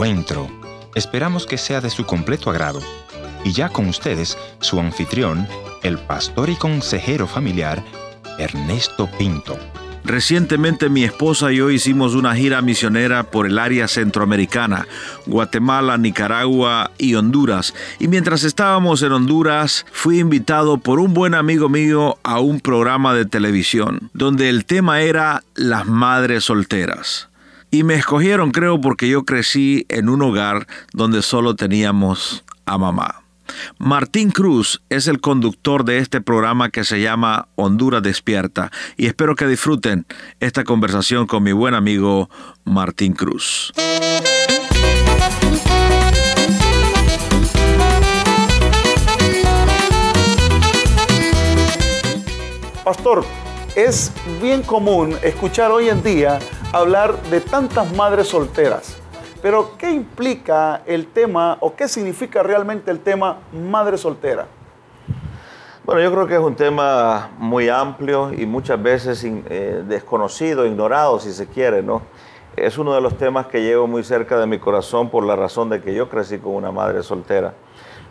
encuentro. Esperamos que sea de su completo agrado. Y ya con ustedes, su anfitrión, el pastor y consejero familiar, Ernesto Pinto. Recientemente mi esposa y yo hicimos una gira misionera por el área centroamericana, Guatemala, Nicaragua y Honduras. Y mientras estábamos en Honduras, fui invitado por un buen amigo mío a un programa de televisión, donde el tema era las madres solteras. Y me escogieron creo porque yo crecí en un hogar donde solo teníamos a mamá. Martín Cruz es el conductor de este programa que se llama Honduras Despierta y espero que disfruten esta conversación con mi buen amigo Martín Cruz. Pastor, es bien común escuchar hoy en día hablar de tantas madres solteras pero, ¿qué implica el tema o qué significa realmente el tema madre soltera? Bueno, yo creo que es un tema muy amplio y muchas veces eh, desconocido, ignorado, si se quiere, ¿no? Es uno de los temas que llevo muy cerca de mi corazón por la razón de que yo crecí con una madre soltera.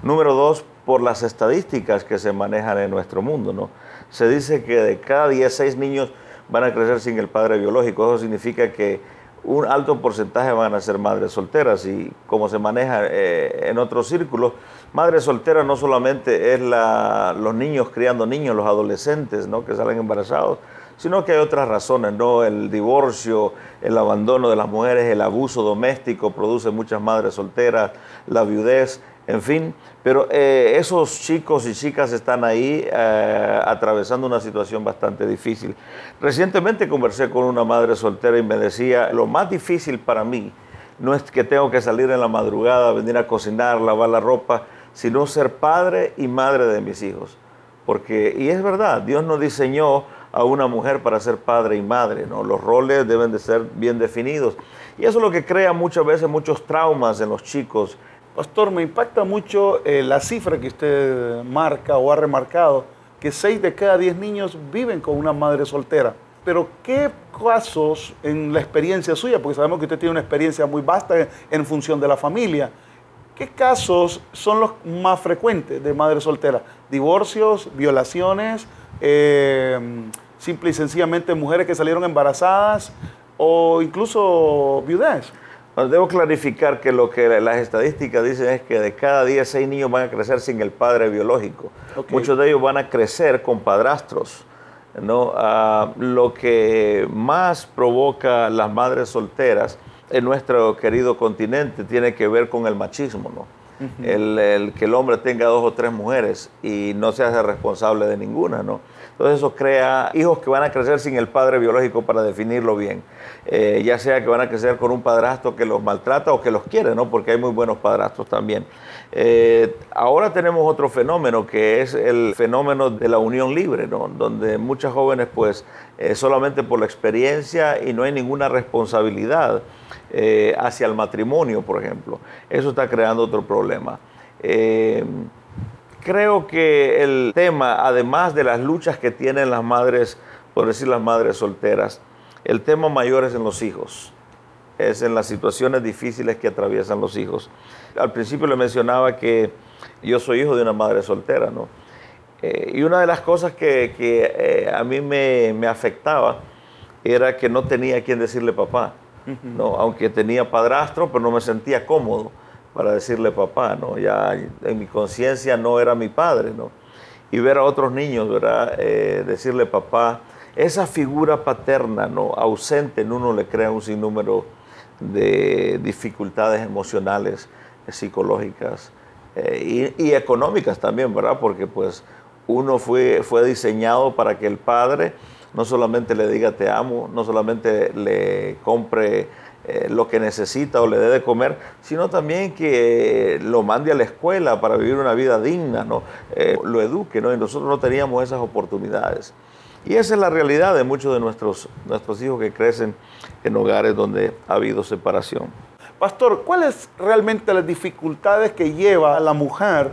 Número dos, por las estadísticas que se manejan en nuestro mundo, ¿no? Se dice que de cada 16 niños van a crecer sin el padre biológico. Eso significa que un alto porcentaje van a ser madres solteras y como se maneja eh, en otros círculos, madre soltera no solamente es la, los niños criando niños, los adolescentes ¿no? que salen embarazados, sino que hay otras razones, ¿no? El divorcio, el abandono de las mujeres, el abuso doméstico produce muchas madres solteras, la viudez, en fin, pero eh, esos chicos y chicas están ahí eh, atravesando una situación bastante difícil. Recientemente conversé con una madre soltera y me decía, lo más difícil para mí no es que tengo que salir en la madrugada, venir a cocinar, lavar la ropa, sino ser padre y madre de mis hijos. Porque, y es verdad, Dios nos diseñó a una mujer para ser padre y madre, ¿no? Los roles deben de ser bien definidos. Y eso es lo que crea muchas veces muchos traumas en los chicos Pastor, me impacta mucho eh, la cifra que usted marca o ha remarcado, que 6 de cada 10 niños viven con una madre soltera. Pero ¿qué casos en la experiencia suya, porque sabemos que usted tiene una experiencia muy vasta en, función de la familia, ¿qué casos son los más frecuentes de madre soltera? ¿Divorcios, violaciones, eh, simple y sencillamente mujeres que salieron embarazadas o incluso Debo clarificar que lo que las estadísticas dicen es que de cada día seis niños van a crecer sin el padre biológico. Muchos de ellos van a crecer con padrastros. ¿no? Ah, lo que más provoca las madres solteras en nuestro querido continente tiene que ver con el machismo. ¿no? El, que el hombre tenga dos o tres mujeres y no se hace responsable de ninguna. ¿no? Entonces eso crea hijos que van a crecer sin el padre biológico para definirlo bien. Eh, ya sea que van a crecer con un padrastro que los maltrata o que los quiere, ¿no? Porque hay muy buenos padrastros también. Eh, ahora tenemos otro fenómeno que es el fenómeno de la unión libre, ¿no? Donde muchas jóvenes pues eh, solamente por la experiencia y no hay ninguna responsabilidad hacia el matrimonio, por ejemplo. Eso está creando otro problema creo que el tema, además de las luchas que tienen las madres, por decir las madres solteras, el tema mayor es en los hijos, es en las situaciones difíciles que atraviesan los hijos. Al principio le mencionaba que yo soy hijo de una madre soltera, ¿no? Eh, y una de las cosas que, eh, a mí me, afectaba era que no tenía a quien decirle papá, ¿no? Aunque tenía padrastro, pero no me sentía cómodo para decirle papá, ¿no? Ya en mi conciencia no era mi padre, ¿no? Y ver a otros niños, ¿verdad? Eh, decirle papá, esa figura paterna, ¿no? Ausente en uno le crea un sinnúmero de dificultades emocionales, psicológicas eh, y, económicas también, ¿verdad? Porque pues uno fue, fue diseñado para que el padre no solamente le diga te amo, no solamente le compre eh, lo que necesita o le dé de comer, sino también que lo mande a la escuela para vivir una vida digna, ¿no? Eh, lo eduque, ¿no? y nosotros no teníamos esas oportunidades. Y esa es la realidad de muchos de nuestros, nuestros hijos que crecen en hogares donde ha habido separación. Pastor, ¿cuáles realmente las dificultades que lleva a la mujer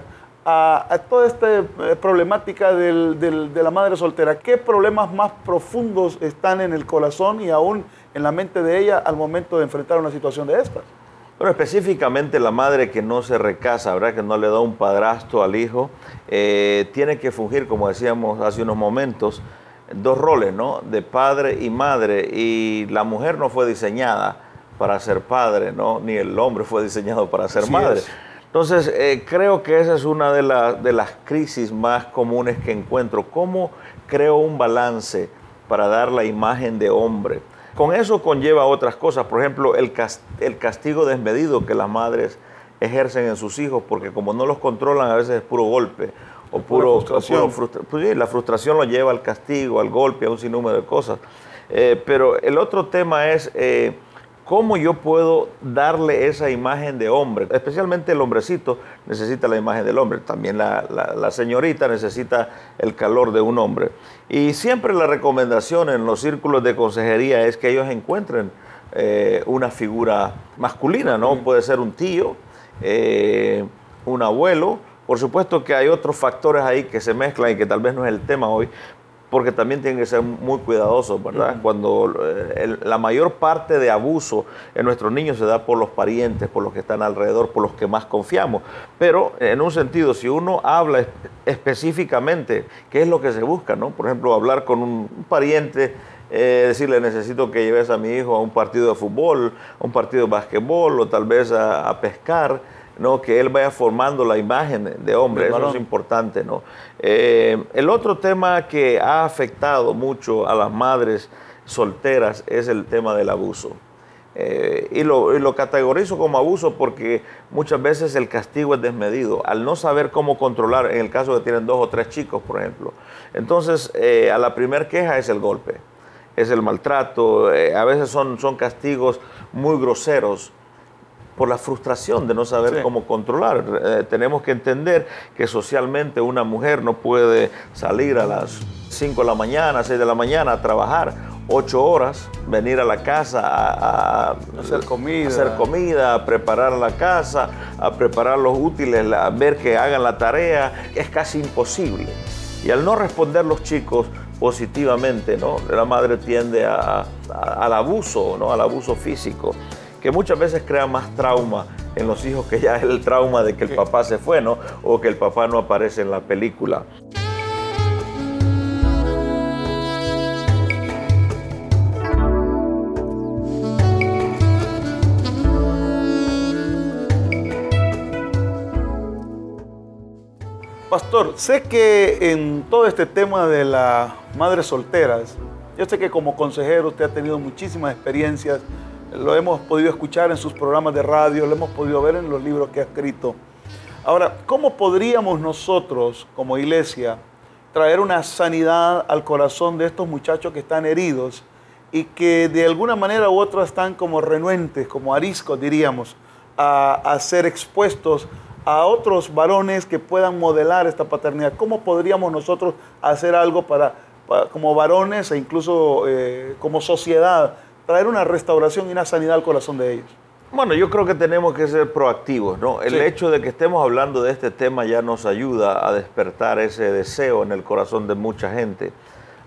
a, toda esta eh, problemática de la madre soltera? ¿Qué problemas más profundos están en el corazón y aún en la mente de ella al momento de enfrentar una situación de estas? Bueno, específicamente la madre que no se recasa, ¿verdad? que no le da un padrastro al hijo, eh, tiene que fungir, como decíamos hace unos momentos, dos roles, ¿no? De padre y madre. Y la mujer no fue diseñada para ser padre, ¿no? Ni el hombre fue diseñado para ser madre. Entonces, eh, creo que esa es una de, de las crisis más comunes que encuentro. ¿Cómo creo un balance para dar la imagen de hombre? Con eso conlleva otras cosas, por ejemplo, el, castigo desmedido que las madres ejercen en sus hijos, porque como no los controlan, a veces es puro golpe o puro, frustración. Pues la frustración lo lleva al castigo, al golpe, a un sinnúmero de cosas. Eh, pero el otro tema es eh, ¿Cómo yo puedo darle esa imagen de hombre? Especialmente el hombrecito necesita la imagen del hombre, también la, señorita necesita el calor de un hombre. Y siempre la recomendación en los círculos de consejería es que ellos encuentren eh, una figura masculina, ¿no? Puede ser un tío, eh, un abuelo, por supuesto que hay otros factores ahí que se mezclan y que tal vez no es el tema hoy, porque también tienen que ser muy cuidadosos, ¿verdad? Cuando eh, la mayor parte de abuso en nuestros niños se da por los parientes, por los que están alrededor, por los que más confiamos. Pero en un sentido, si uno habla específicamente, ¿qué es lo que se busca, no? Por ejemplo, hablar con un, pariente, eh, decirle necesito que lleves a mi hijo a un partido de fútbol, a un partido de básquetbol o tal vez a pescar ¿no? que él vaya formando la imagen de hombre, eso es importante. ¿no? Eh, el otro tema que ha afectado mucho a las madres solteras es el tema del abuso. Eh, y, lo, categorizo como abuso porque muchas veces el castigo es desmedido, al no saber cómo controlar, en el caso de que tienen dos o tres chicos, por ejemplo. Entonces, eh, a la primer queja es el golpe, es el maltrato, a veces son, son castigos muy groseros por la frustración de no saber cómo controlar. Eh, tenemos que entender que socialmente una mujer no puede salir a las 5 de la mañana, 6 de la mañana a trabajar 8 horas, venir a la casa a, hacer comida, hacer comida, a preparar la casa, a preparar los útiles, a ver que hagan la tarea, es casi imposible. Y al no responder los chicos positivamente, ¿no? la madre tiende al abuso, ¿no? al abuso físico que muchas veces crea más trauma en los hijos que ya es el trauma de que el papá se fue, ¿no? O que el papá no aparece en la película. Pastor, sé que en todo este tema de las madres solteras, yo sé que como consejero usted ha tenido muchísimas experiencias lo hemos podido escuchar en sus programas de radio, lo hemos podido ver en los libros que ha escrito. Ahora, ¿cómo podríamos nosotros como iglesia traer una sanidad al corazón de estos muchachos que están heridos y que de alguna manera u otra están como renuentes, como ariscos diríamos, a, ser expuestos a otros varones que puedan modelar esta paternidad? ¿Cómo podríamos nosotros hacer algo para, como varones e incluso eh, como sociedad traer una restauración y una sanidad al corazón de ellos? Bueno, yo creo que tenemos que ser proactivos, ¿no? El hecho de que estemos hablando de este tema ya nos ayuda a despertar ese deseo en el corazón de mucha gente.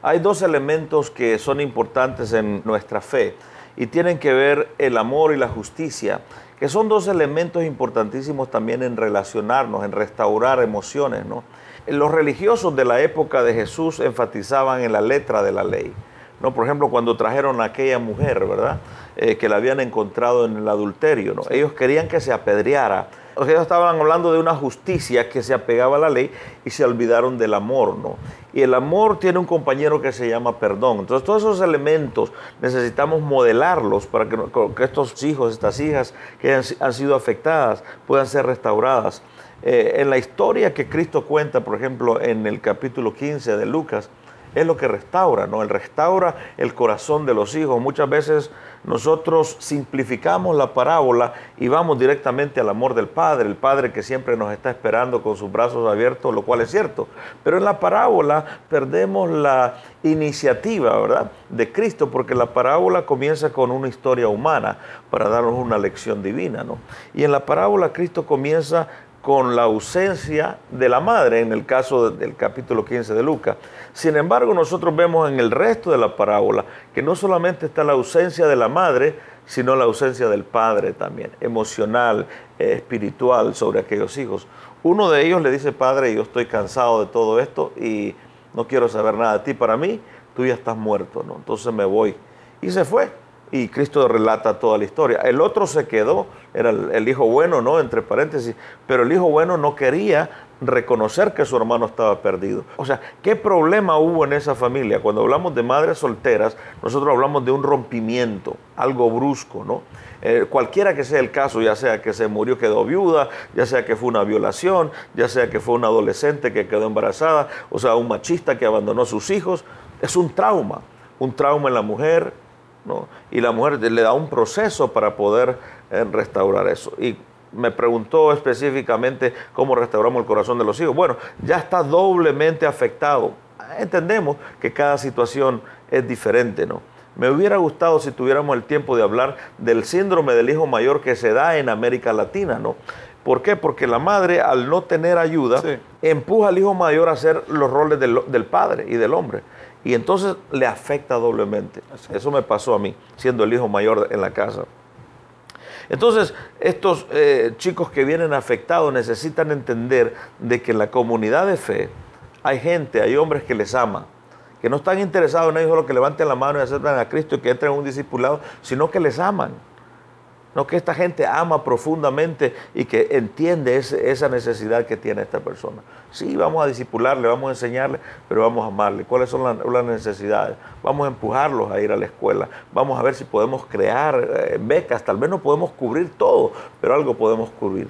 Hay dos elementos que son importantes en nuestra fe y tienen que ver el amor y la justicia, que son dos elementos importantísimos también en relacionarnos, en restaurar emociones, ¿no? Los religiosos de la época de Jesús enfatizaban en la letra de la ley. ¿No? Por ejemplo, cuando trajeron a aquella mujer, ¿verdad? Eh, que la habían encontrado en el adulterio, ¿no? Ellos querían que se apedreara. Ellos estaban hablando de una justicia que se apegaba a la ley y se olvidaron del amor, ¿no? Y el amor tiene un compañero que se llama perdón. Entonces, todos esos elementos necesitamos modelarlos para que, estos hijos, estas hijas que han, sido afectadas puedan ser restauradas. Eh, en la historia que Cristo cuenta, por ejemplo, en el capítulo 15 de Lucas, es lo que restaura, ¿no? Él restaura el corazón de los hijos. Muchas veces nosotros simplificamos la parábola y vamos directamente al amor del Padre, el Padre que siempre nos está esperando con sus brazos abiertos, lo cual es cierto. Pero en la parábola perdemos la iniciativa, ¿verdad? De Cristo, porque la parábola comienza con una historia humana para darnos una lección divina, ¿no? Y en la parábola Cristo comienza con la ausencia de la madre, en el caso del capítulo 15 de Lucas. Sin embargo, nosotros vemos en el resto de la parábola que no solamente está la ausencia de la madre, sino la ausencia del padre también, emocional, eh, espiritual sobre aquellos hijos. Uno de ellos le dice, padre, yo estoy cansado de todo esto y no quiero saber nada de ti. Para mí, tú ya estás muerto, ¿no? Entonces me voy. Y se fue. Y Cristo relata toda la historia. El otro se quedó, era el, hijo bueno, ¿no? Entre paréntesis. Pero el hijo bueno no quería reconocer que su hermano estaba perdido. O sea, ¿qué problema hubo en esa familia? Cuando hablamos de madres solteras, nosotros hablamos de un rompimiento, algo brusco, ¿no? Eh, cualquiera que sea el caso, ya sea que se murió, quedó viuda, ya sea que fue una violación, ya sea que fue una adolescente que quedó embarazada, o sea, un machista que abandonó a sus hijos, es un trauma, un trauma en la mujer, ¿no? Y la mujer le da un proceso para poder eh, restaurar eso. Y me preguntó específicamente cómo restauramos el corazón de los hijos. Bueno, ya está doblemente afectado. Entendemos que cada situación es diferente, ¿no? Me hubiera gustado si tuviéramos el tiempo de hablar del síndrome del hijo mayor que se da en América Latina, ¿no? ¿Por qué? Porque la madre, al no tener ayuda, empuja al hijo mayor a hacer los roles del, padre y del hombre. Y entonces le afecta doblemente. Eso me pasó a mí, siendo el hijo mayor en la casa. Entonces, estos eh, chicos que vienen afectados necesitan entender de que en la comunidad de fe hay gente, hay hombres que les aman, que no están interesados en ellos solo que levanten la mano y aceptan a Cristo y que entren en un discipulado, sino que les aman. Que esta gente ama profundamente y que entiende esa necesidad que tiene esta persona. Sí, vamos a disipularle, vamos a enseñarle, pero vamos a amarle. ¿Cuáles son las, necesidades? Vamos a empujarlos a ir a la escuela. Vamos a ver si podemos crear eh, becas. Tal vez no podemos cubrir todo, pero algo podemos cubrir.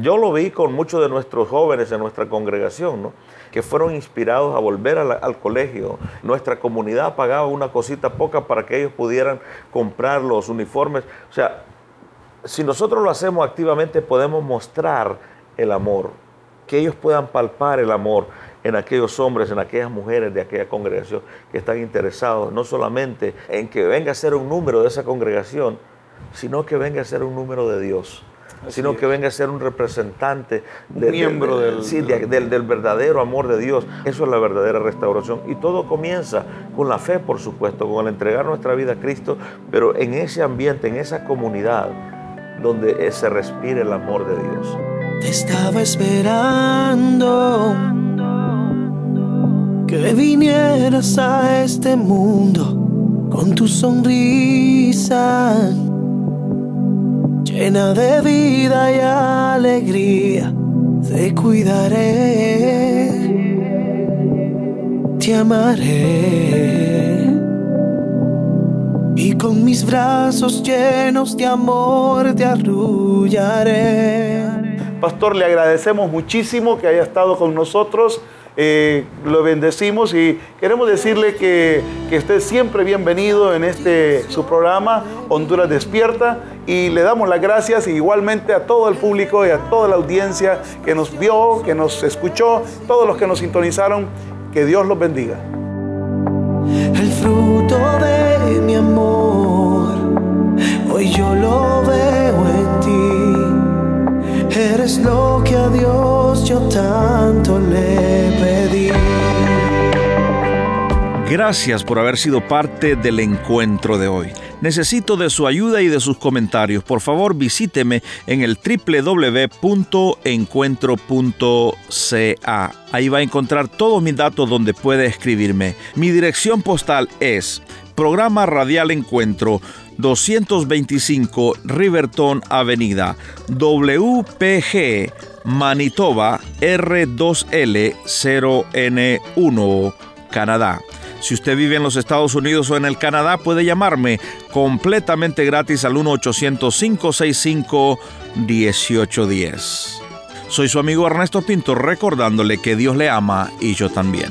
Yo lo vi con muchos de nuestros jóvenes en nuestra congregación, ¿no? que fueron inspirados a volver al colegio. Nuestra comunidad pagaba una cosita poca para que ellos pudieran comprar los uniformes. O sea, si nosotros lo hacemos activamente, podemos mostrar el amor, que ellos puedan palpar el amor en aquellos hombres, en aquellas mujeres de aquella congregación que están interesados no solamente en que venga a ser un número de esa congregación, sino que venga a ser un número de Dios. sino que venga a ser un representante miembro del, del, verdadero amor de Dios. Eso es la verdadera restauración. Y todo comienza con la fe, por supuesto, con el entregar nuestra vida a Cristo, pero en ese ambiente, en esa comunidad, donde se respire el amor de Dios. Te estaba esperando que vinieras a este mundo con tu sonrisa llena de vida y alegría. Te cuidaré, te amaré y con mis brazos llenos de amor te arrullaré. Pastor, le agradecemos muchísimo que haya estado con nosotros. Eh, lo bendecimos y queremos decirle que, que esté siempre bienvenido en este su programa Honduras Despierta y le damos las gracias igualmente a todo el público y a toda la audiencia que nos vio, que nos escuchó, todos los que nos sintonizaron, que Dios los bendiga. El fruto de mi amor, hoy yo lo veo en ti. Eres lo que a Dios yo tanto le pedí. Gracias por haber sido parte del encuentro de hoy. Necesito de su ayuda y de sus comentarios. Por favor, visíteme en el www.encuentro.ca. Ahí va a encontrar todos mis datos donde puede escribirme. Mi dirección postal es Programa Radial Encuentro 225 Riverton Avenida, WPG, Manitoba R2L0N1, Canadá. Si usted vive en los Estados Unidos o en el Canadá, puede llamarme completamente gratis al 1-805-565-1810. Soy su amigo Ernesto Pinto recordándole que Dios le ama y yo también.